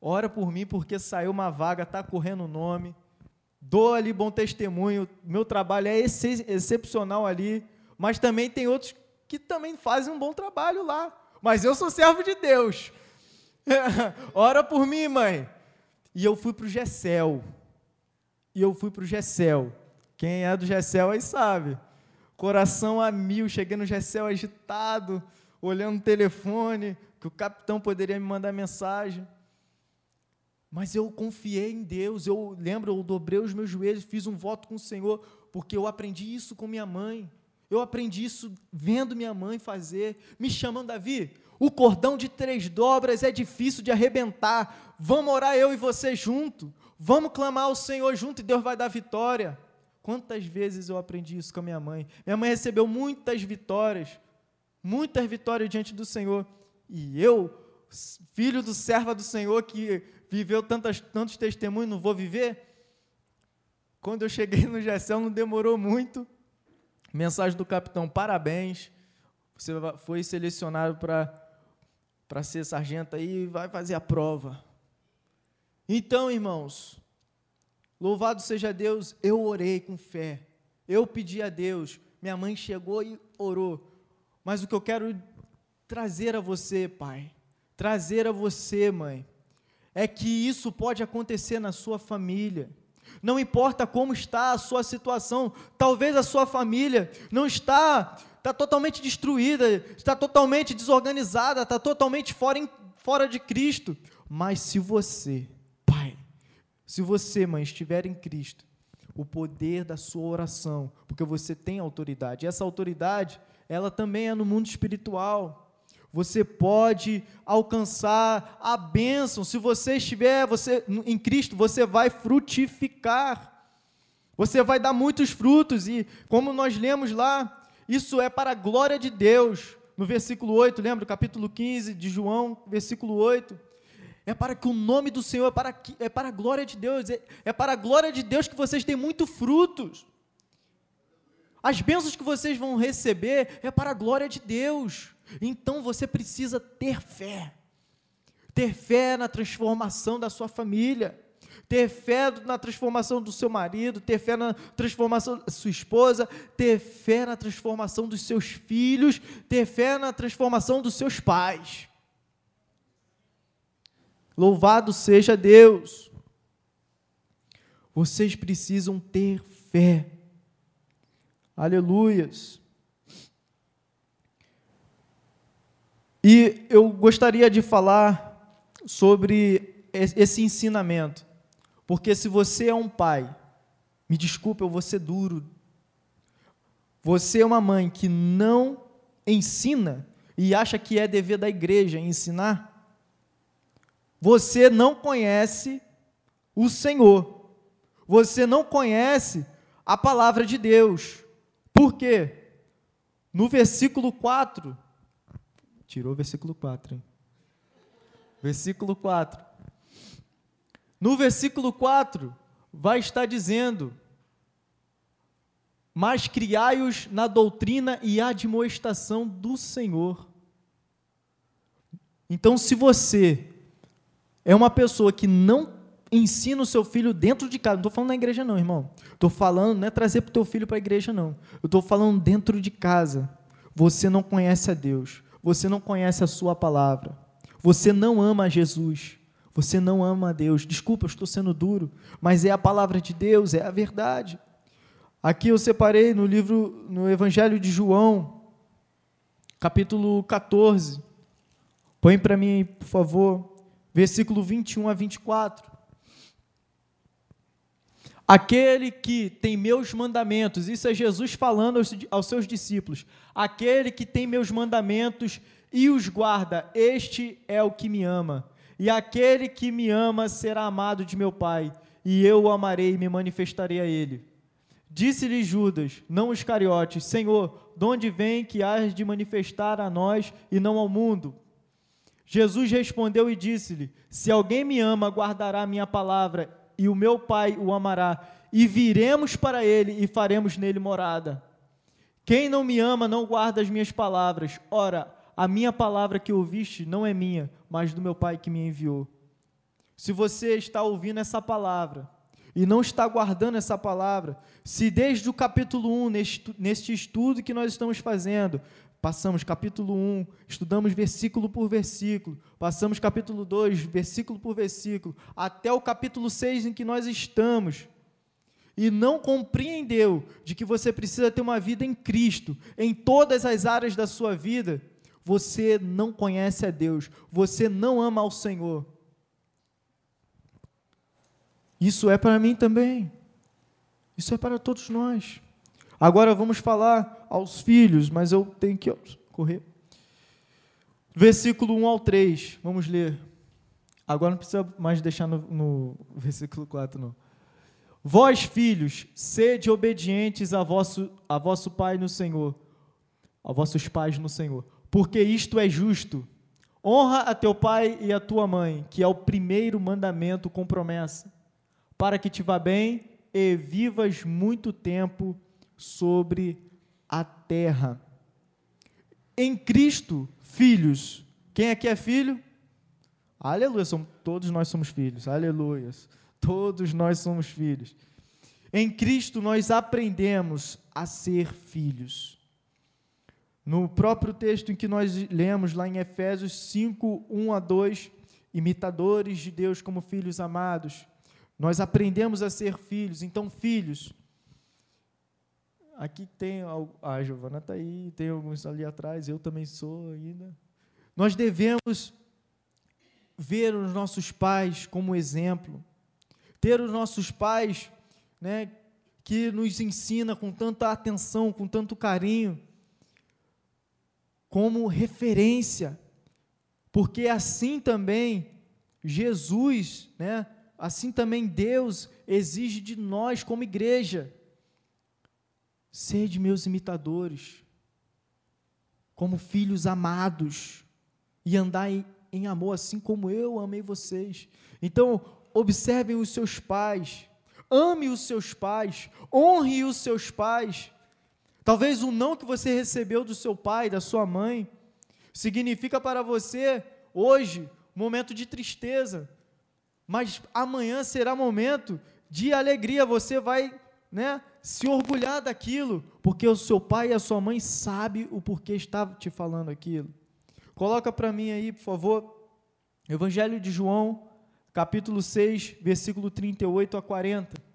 ora por mim, porque saiu uma vaga, está correndo o nome, dou ali bom testemunho, meu trabalho é excepcional ali, mas também tem outros que também fazem um bom trabalho lá. Mas eu sou servo de Deus. <laughs> Ora por mim, mãe. E eu fui para o Gessel. E eu fui para o Gessel. Quem é do Gessel aí sabe. Coração a mil, cheguei no Gessel agitado, olhando o telefone, que o capitão poderia me mandar mensagem. Mas eu confiei em Deus, eu lembro, eu dobrei os meus joelhos, fiz um voto com o Senhor, porque eu aprendi isso com minha mãe. Eu aprendi isso vendo minha mãe fazer, me chamando Davi. O cordão de três dobras é difícil de arrebentar. Vamos orar eu e você junto. Vamos clamar ao Senhor junto e Deus vai dar vitória. Quantas vezes eu aprendi isso com a minha mãe? Minha mãe recebeu muitas vitórias, muitas vitórias diante do Senhor. E eu, filho do servo do Senhor que viveu tantas, tantos testemunhos, não vou viver? Quando eu cheguei no Gessel, não demorou muito. Mensagem do capitão: parabéns, você foi selecionado para ser sargento aí vai fazer a prova. Então, irmãos, louvado seja Deus, eu orei com fé, eu pedi a Deus, minha mãe chegou e orou. Mas o que eu quero trazer a você, pai, trazer a você, mãe, é que isso pode acontecer na sua família. Não importa como está a sua situação, talvez a sua família não está está totalmente destruída, está totalmente desorganizada, está totalmente fora, fora de Cristo. Mas se você, pai, se você, mãe, estiver em Cristo, o poder da sua oração, porque você tem autoridade, essa autoridade, ela também é no mundo espiritual. Você pode alcançar a bênção. Se você estiver você, em Cristo, você vai frutificar. Você vai dar muitos frutos. E como nós lemos lá, isso é para a glória de Deus. No versículo 8, lembra? Capítulo 15 de João, versículo 8. É para que o nome do Senhor, é para, é para a glória de Deus. É, é para a glória de Deus que vocês têm muitos frutos. As bênçãos que vocês vão receber é para a glória de Deus. Então você precisa ter fé. Ter fé na transformação da sua família. Ter fé na transformação do seu marido, ter fé na transformação da sua esposa, ter fé na transformação dos seus filhos, ter fé na transformação dos seus pais. Louvado seja Deus. Vocês precisam ter fé. Aleluias. E eu gostaria de falar sobre esse ensinamento, porque se você é um pai, me desculpe, eu vou ser duro, você é uma mãe que não ensina e acha que é dever da igreja ensinar, você não conhece o Senhor, você não conhece a palavra de Deus. Por quê? No versículo 4, Tirou o versículo 4, hein? Versículo 4. No versículo 4, vai estar dizendo: Mas criai-os na doutrina e admoestação do Senhor. Então, se você é uma pessoa que não ensina o seu filho dentro de casa, não estou falando na igreja, não, irmão. Estou falando, não é trazer para o teu filho para a igreja, não. Eu estou falando dentro de casa. Você não conhece a Deus você não conhece a sua palavra, você não ama Jesus, você não ama a Deus. Desculpa, eu estou sendo duro, mas é a palavra de Deus, é a verdade. Aqui eu separei no livro, no Evangelho de João, capítulo 14. Põe para mim, por favor, versículo 21 a 24. Aquele que tem meus mandamentos, isso é Jesus falando aos, aos seus discípulos. Aquele que tem meus mandamentos e os guarda, este é o que me ama. E aquele que me ama será amado de meu Pai, e eu o amarei e me manifestarei a ele. Disse-lhe Judas, não os cariotes, Senhor, de onde vem que has de manifestar a nós e não ao mundo? Jesus respondeu e disse-lhe: Se alguém me ama, guardará a minha palavra, e o meu Pai o amará, e viremos para ele e faremos nele morada. Quem não me ama não guarda as minhas palavras. Ora, a minha palavra que ouviste não é minha, mas do meu Pai que me enviou. Se você está ouvindo essa palavra e não está guardando essa palavra, se desde o capítulo 1, neste, neste estudo que nós estamos fazendo, Passamos capítulo 1, estudamos versículo por versículo, passamos capítulo 2, versículo por versículo, até o capítulo 6 em que nós estamos. E não compreendeu de que você precisa ter uma vida em Cristo, em todas as áreas da sua vida, você não conhece a Deus, você não ama ao Senhor. Isso é para mim também. Isso é para todos nós. Agora vamos falar aos filhos, mas eu tenho que correr. Versículo 1 ao 3, vamos ler. Agora não precisa mais deixar no, no versículo 4, não. Vós, filhos, sede obedientes a vosso, a vosso Pai no Senhor, a vossos pais no Senhor, porque isto é justo. Honra a teu pai e a tua mãe, que é o primeiro mandamento com promessa, para que te vá bem e vivas muito tempo sobre a terra. Em Cristo, filhos. Quem aqui é filho? Aleluia, somos, todos nós somos filhos. Aleluia. Todos nós somos filhos. Em Cristo nós aprendemos a ser filhos. No próprio texto em que nós lemos lá em Efésios 5, 1 a 2, imitadores de Deus como filhos amados, nós aprendemos a ser filhos. Então, filhos, Aqui tem a Giovana está aí, tem alguns ali atrás, eu também sou ainda. Nós devemos ver os nossos pais como exemplo, ter os nossos pais, né, que nos ensina com tanta atenção, com tanto carinho, como referência, porque assim também Jesus, né, assim também Deus exige de nós como igreja. Sede meus imitadores, como filhos amados, e andai em amor, assim como eu amei vocês. Então, observem os seus pais, ame os seus pais, honre os seus pais. Talvez o não que você recebeu do seu pai, da sua mãe, significa para você, hoje, momento de tristeza, mas amanhã será momento de alegria. Você vai né, se orgulhar daquilo, porque o seu pai e a sua mãe sabem o porquê está te falando aquilo. Coloca para mim aí, por favor, Evangelho de João, capítulo 6, versículo 38 a 40.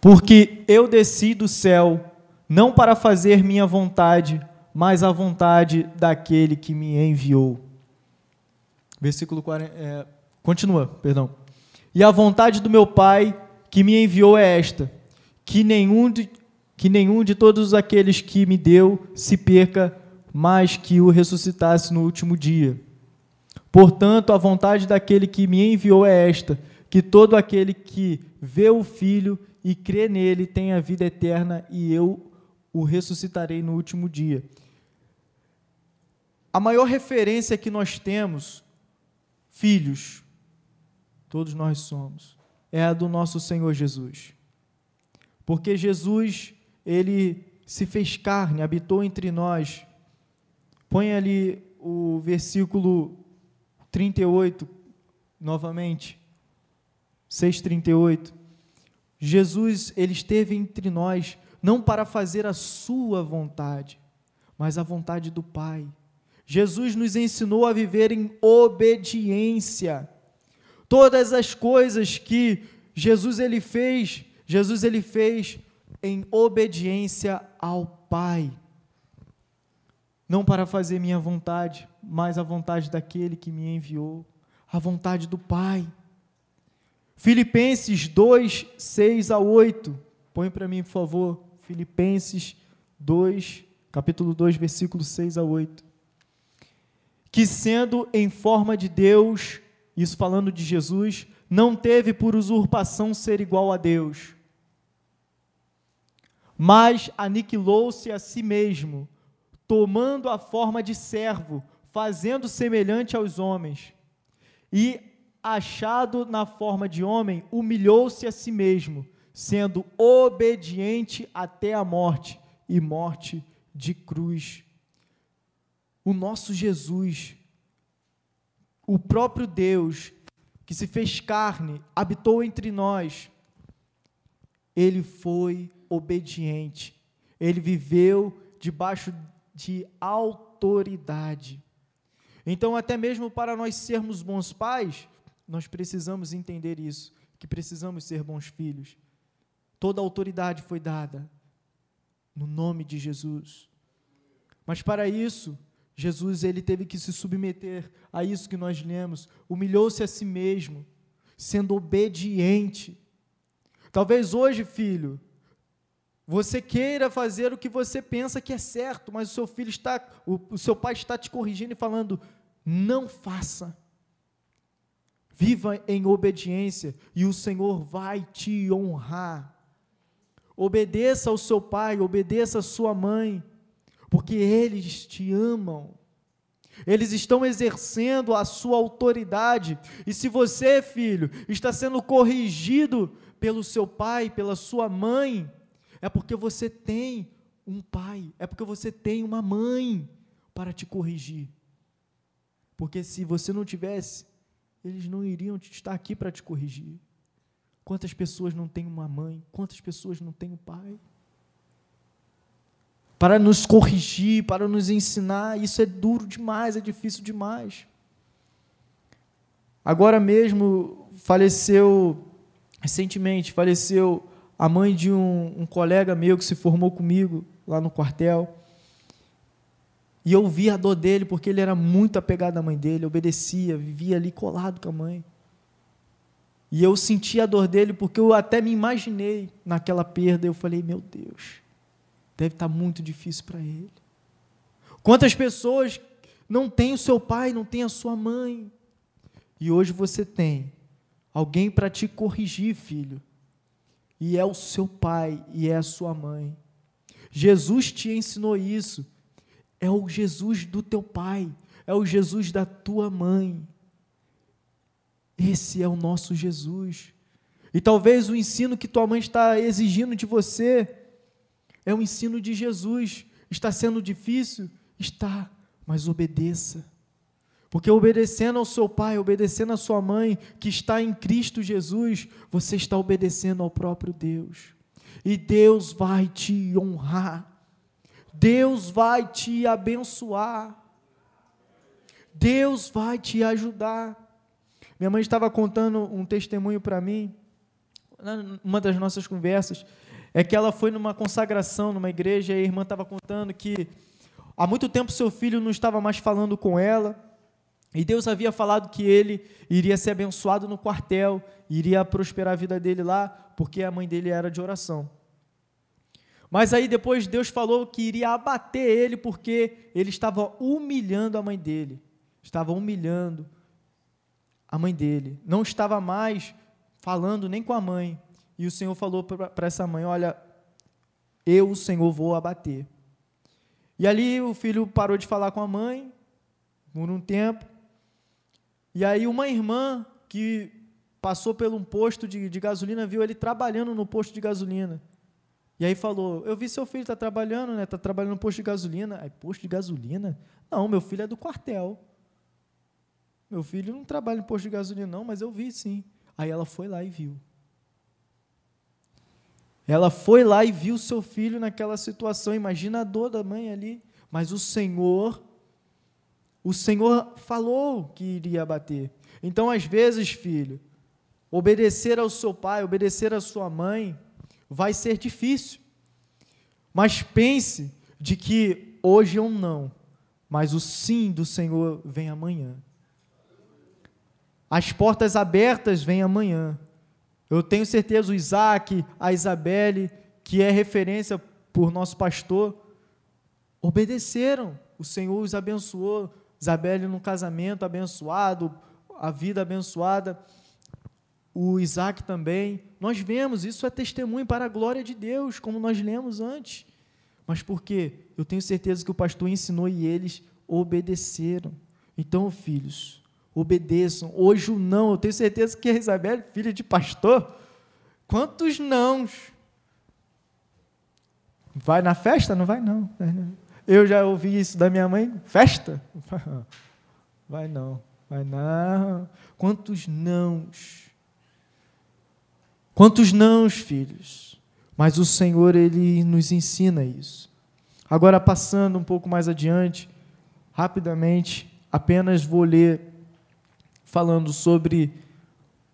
Porque eu desci do céu, não para fazer minha vontade, mas a vontade daquele que me enviou. Versículo 40, é, continua, perdão. E a vontade do meu Pai que me enviou é esta: que nenhum de, que nenhum de todos aqueles que me deu se perca, mas que o ressuscitasse no último dia. Portanto, a vontade daquele que me enviou é esta: que todo aquele que vê o Filho e crê nele tenha vida eterna, e eu o ressuscitarei no último dia. A maior referência que nós temos filhos, todos nós somos, é a do nosso Senhor Jesus. Porque Jesus, ele se fez carne, habitou entre nós. Põe ali o versículo 38, novamente. 6,38. Jesus, ele esteve entre nós, não para fazer a sua vontade, mas a vontade do Pai. Jesus nos ensinou a viver em obediência. Todas as coisas que Jesus ele fez, Jesus ele fez em obediência ao Pai. não para fazer minha vontade, mas a vontade daquele que me enviou, a vontade do Pai. Filipenses 2, 6 a 8. Põe para mim, por favor. Filipenses 2, capítulo 2, versículo 6 a 8. Que sendo em forma de Deus, isso falando de Jesus, não teve por usurpação ser igual a Deus, mas aniquilou-se a si mesmo tomando a forma de servo, fazendo semelhante aos homens, e, achado na forma de homem, humilhou-se a si mesmo, sendo obediente até a morte e morte de cruz. O nosso Jesus, o próprio Deus, que se fez carne, habitou entre nós, ele foi obediente, ele viveu debaixo de autoridade. Então, até mesmo para nós sermos bons pais, nós precisamos entender isso, que precisamos ser bons filhos. Toda autoridade foi dada no nome de Jesus. Mas para isso, Jesus ele teve que se submeter a isso que nós lemos, humilhou-se a si mesmo, sendo obediente. Talvez hoje, filho, você queira fazer o que você pensa que é certo, mas o seu filho está, o, o seu pai está te corrigindo e falando: não faça. Viva em obediência e o Senhor vai te honrar. Obedeça ao seu pai, obedeça à sua mãe, porque eles te amam. Eles estão exercendo a sua autoridade. E se você, filho, está sendo corrigido pelo seu pai, pela sua mãe, é porque você tem um pai, é porque você tem uma mãe para te corrigir. Porque se você não tivesse, eles não iriam estar aqui para te corrigir. Quantas pessoas não têm uma mãe? Quantas pessoas não têm um pai? Para nos corrigir, para nos ensinar, isso é duro demais, é difícil demais. Agora mesmo faleceu, recentemente, faleceu a mãe de um, um colega meu que se formou comigo lá no quartel. E eu vi a dor dele, porque ele era muito apegado à mãe dele, obedecia, vivia ali colado com a mãe. E eu senti a dor dele, porque eu até me imaginei naquela perda. Eu falei, meu Deus, deve estar muito difícil para ele. Quantas pessoas não têm o seu pai, não têm a sua mãe? E hoje você tem alguém para te corrigir, filho e é o seu pai e é a sua mãe. Jesus te ensinou isso. É o Jesus do teu pai, é o Jesus da tua mãe. Esse é o nosso Jesus. E talvez o ensino que tua mãe está exigindo de você é o ensino de Jesus. Está sendo difícil? Está, mas obedeça. Porque obedecendo ao seu pai, obedecendo à sua mãe, que está em Cristo Jesus, você está obedecendo ao próprio Deus. E Deus vai te honrar. Deus vai te abençoar. Deus vai te ajudar. Minha mãe estava contando um testemunho para mim, numa das nossas conversas, é que ela foi numa consagração numa igreja e a irmã estava contando que há muito tempo seu filho não estava mais falando com ela e Deus havia falado que ele iria ser abençoado no quartel, iria prosperar a vida dele lá, porque a mãe dele era de oração. Mas aí depois Deus falou que iria abater ele porque ele estava humilhando a mãe dele. Estava humilhando a mãe dele. Não estava mais falando nem com a mãe. E o Senhor falou para essa mãe: Olha, eu, Senhor, vou abater. E ali o filho parou de falar com a mãe por um tempo. E aí uma irmã que passou por um posto de, de gasolina viu ele trabalhando no posto de gasolina. E aí falou: Eu vi seu filho está trabalhando, né? Está trabalhando no posto de gasolina. Aí, posto de gasolina? Não, meu filho é do quartel. Meu filho não trabalha no posto de gasolina, não, mas eu vi sim. Aí ela foi lá e viu. Ela foi lá e viu seu filho naquela situação. Imagina a dor da mãe ali. Mas o Senhor o Senhor falou que iria abater. Então, às vezes, filho, obedecer ao seu pai, obedecer à sua mãe, vai ser difícil. Mas pense de que hoje é um não, mas o sim do Senhor vem amanhã. As portas abertas vêm amanhã. Eu tenho certeza, o Isaac, a Isabelle, que é referência por nosso pastor, obedeceram. O Senhor os abençoou. Isabelle no casamento abençoado, a vida abençoada. O Isaac também. Nós vemos, isso é testemunho para a glória de Deus, como nós lemos antes. Mas por quê? Eu tenho certeza que o pastor ensinou e eles obedeceram. Então, filhos, obedeçam. Hoje o não, eu tenho certeza que a Isabel, filha de pastor, quantos nãos? Vai na festa? Não vai não. Eu já ouvi isso da minha mãe, festa? <laughs> Vai não, vai não. Quantos nãos? Quantos nãos, filhos? Mas o Senhor, Ele nos ensina isso. Agora, passando um pouco mais adiante, rapidamente, apenas vou ler falando sobre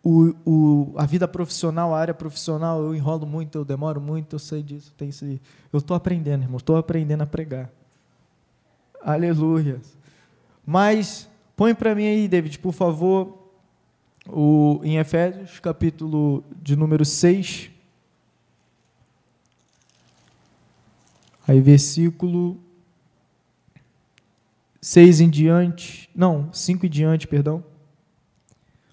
o, o, a vida profissional, a área profissional. Eu enrolo muito, eu demoro muito, eu sei disso. Tem isso, eu estou aprendendo, irmão, estou aprendendo a pregar. Aleluia. Mas, põe para mim aí, David, por favor, o, em Efésios, capítulo de número 6. Aí, versículo 6 em diante, não, 5 em diante, perdão.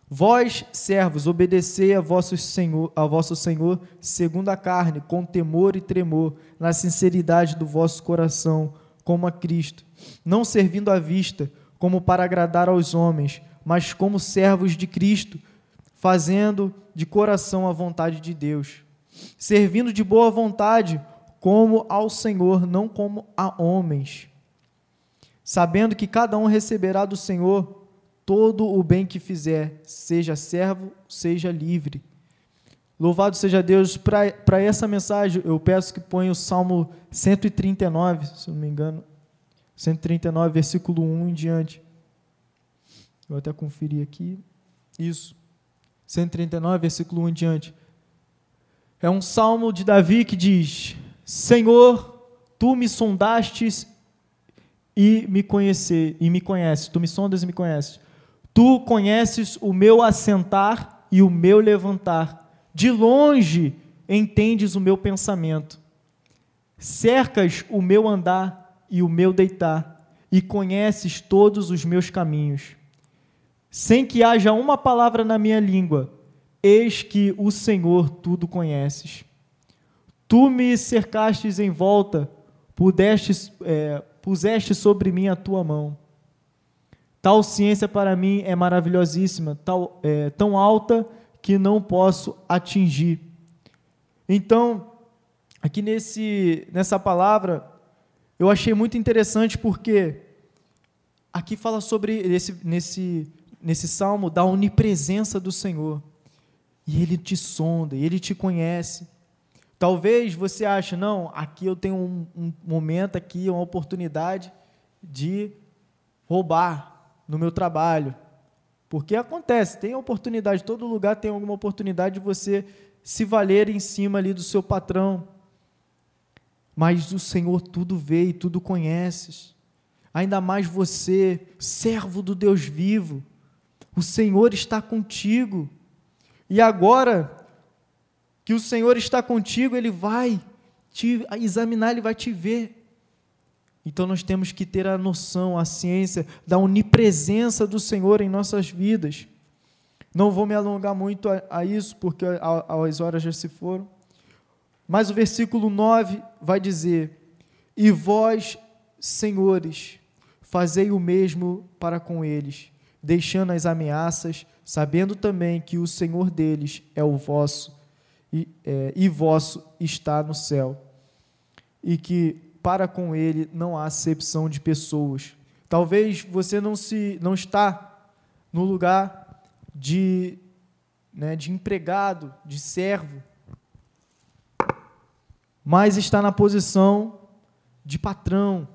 Vós, servos, obedecei a vosso Senhor, a vosso Senhor segundo a carne, com temor e tremor, na sinceridade do vosso coração, como a Cristo, não servindo à vista, como para agradar aos homens, mas como servos de Cristo, fazendo de coração a vontade de Deus, servindo de boa vontade, como ao Senhor, não como a homens. Sabendo que cada um receberá do Senhor todo o bem que fizer, seja servo, seja livre. Louvado seja Deus. Para essa mensagem, eu peço que ponha o Salmo 139, se não me engano. 139, versículo 1 em diante. Vou até conferir aqui. Isso. 139, versículo 1 em diante. É um salmo de Davi que diz: Senhor, tu me sondastes e me conhecer e me conheces. Tu me sondas e me conheces. Tu conheces o meu assentar e o meu levantar. De longe entendes o meu pensamento. Cercas o meu andar e o meu deitar, e conheces todos os meus caminhos. Sem que haja uma palavra na minha língua, eis que o Senhor tudo conheces. Tu me cercastes em volta, pudestes, é, puseste sobre mim a tua mão. Tal ciência para mim é maravilhosíssima, tal, é, tão alta que não posso atingir. Então, aqui nesse, nessa palavra, eu achei muito interessante porque aqui fala sobre, nesse, nesse, nesse salmo, da onipresença do Senhor. E Ele te sonda, Ele te conhece. Talvez você ache, não, aqui eu tenho um, um momento aqui, uma oportunidade de roubar no meu trabalho. Porque acontece, tem oportunidade, todo lugar tem alguma oportunidade de você se valer em cima ali do seu patrão. Mas o Senhor tudo vê e tudo conhece. Ainda mais você, servo do Deus vivo. O Senhor está contigo. E agora, que o Senhor está contigo, Ele vai te examinar, Ele vai te ver. Então nós temos que ter a noção, a ciência da onipresença do Senhor em nossas vidas. Não vou me alongar muito a, a isso, porque as horas já se foram. Mas o versículo 9 vai dizer: E vós, senhores, fazei o mesmo para com eles, deixando as ameaças, sabendo também que o Senhor deles é o vosso e, é, e vosso está no céu, e que para com ele não há acepção de pessoas. Talvez você não se não está no lugar de, né, de empregado, de servo, mas está na posição de patrão.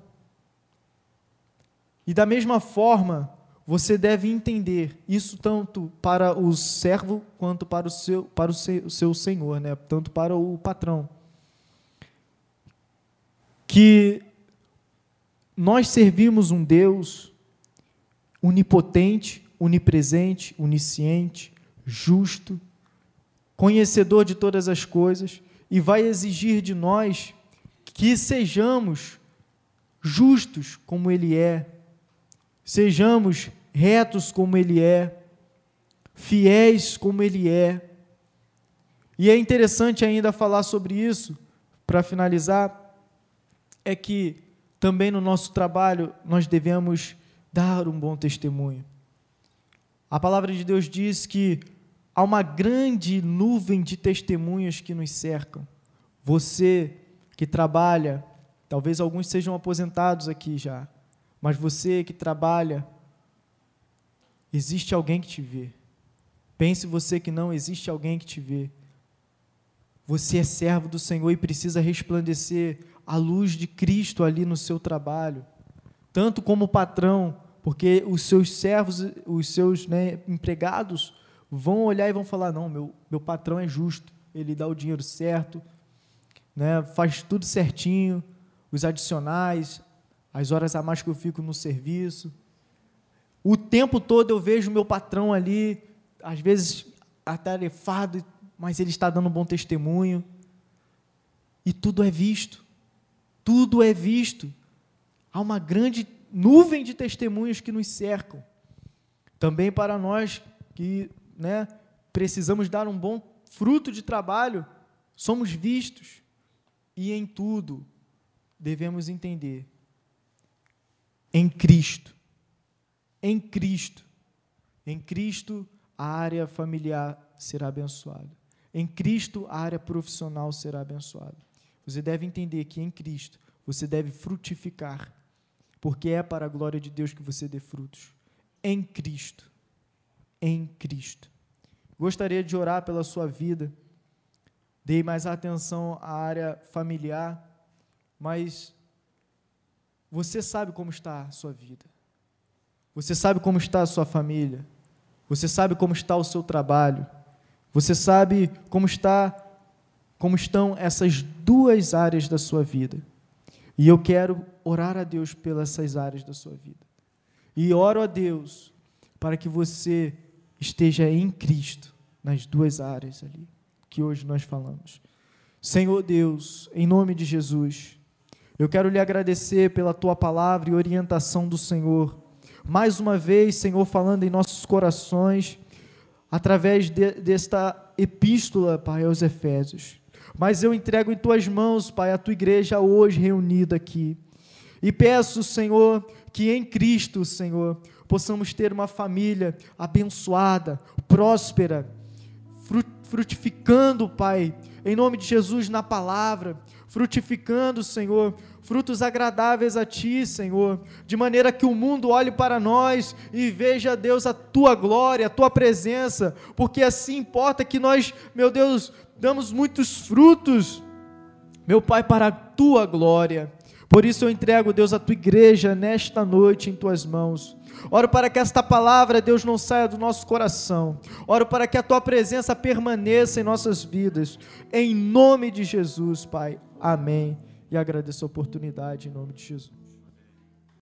E da mesma forma, você deve entender isso tanto para o servo quanto para o seu, para o seu, o seu senhor, né? tanto para o patrão. Que nós servimos um Deus onipotente, onipresente, onisciente, justo, conhecedor de todas as coisas, e vai exigir de nós que sejamos justos como Ele é, sejamos retos como Ele é, fiéis como Ele é. E é interessante ainda falar sobre isso, para finalizar, é que também no nosso trabalho nós devemos dar um bom testemunho. A palavra de Deus diz que há uma grande nuvem de testemunhas que nos cercam. Você que trabalha, talvez alguns sejam aposentados aqui já, mas você que trabalha, existe alguém que te vê. Pense você que não existe alguém que te vê. Você é servo do Senhor e precisa resplandecer a luz de Cristo ali no seu trabalho, tanto como patrão, porque os seus servos, os seus né, empregados vão olhar e vão falar: não, meu, meu patrão é justo, ele dá o dinheiro certo, né, faz tudo certinho, os adicionais, as horas a mais que eu fico no serviço. O tempo todo eu vejo meu patrão ali, às vezes atarefado mas ele está dando um bom testemunho. E tudo é visto. Tudo é visto. Há uma grande nuvem de testemunhos que nos cercam. Também para nós que né, precisamos dar um bom fruto de trabalho, somos vistos. E em tudo devemos entender. Em Cristo. Em Cristo. Em Cristo, a área familiar será abençoada. Em Cristo, a área profissional será abençoada. Você deve entender que em Cristo você deve frutificar, porque é para a glória de Deus que você dê frutos. Em Cristo. Em Cristo. Gostaria de orar pela sua vida. Dei mais atenção à área familiar, mas você sabe como está a sua vida. Você sabe como está a sua família. Você sabe como está o seu trabalho. Você sabe como está como estão essas duas áreas da sua vida. E eu quero orar a Deus pelas essas áreas da sua vida. E oro a Deus para que você esteja em Cristo nas duas áreas ali que hoje nós falamos. Senhor Deus, em nome de Jesus, eu quero lhe agradecer pela tua palavra e orientação do Senhor. Mais uma vez, Senhor, falando em nossos corações através de, desta epístola, Pai, aos Efésios. Mas eu entrego em tuas mãos, Pai, a tua igreja hoje reunida aqui. E peço, Senhor, que em Cristo, Senhor, possamos ter uma família abençoada, próspera, frutificando, Pai, em nome de Jesus na palavra, frutificando, Senhor, frutos agradáveis a Ti, Senhor, de maneira que o mundo olhe para nós e veja, Deus, a Tua glória, a Tua presença, porque assim importa que nós, meu Deus, damos muitos frutos, meu Pai, para a Tua glória. Por isso eu entrego, Deus, a Tua igreja nesta noite em Tuas mãos. Oro para que esta palavra, Deus, não saia do nosso coração. Oro para que a tua presença permaneça em nossas vidas. Em nome de Jesus, Pai. Amém. E agradeço a oportunidade em nome de Jesus.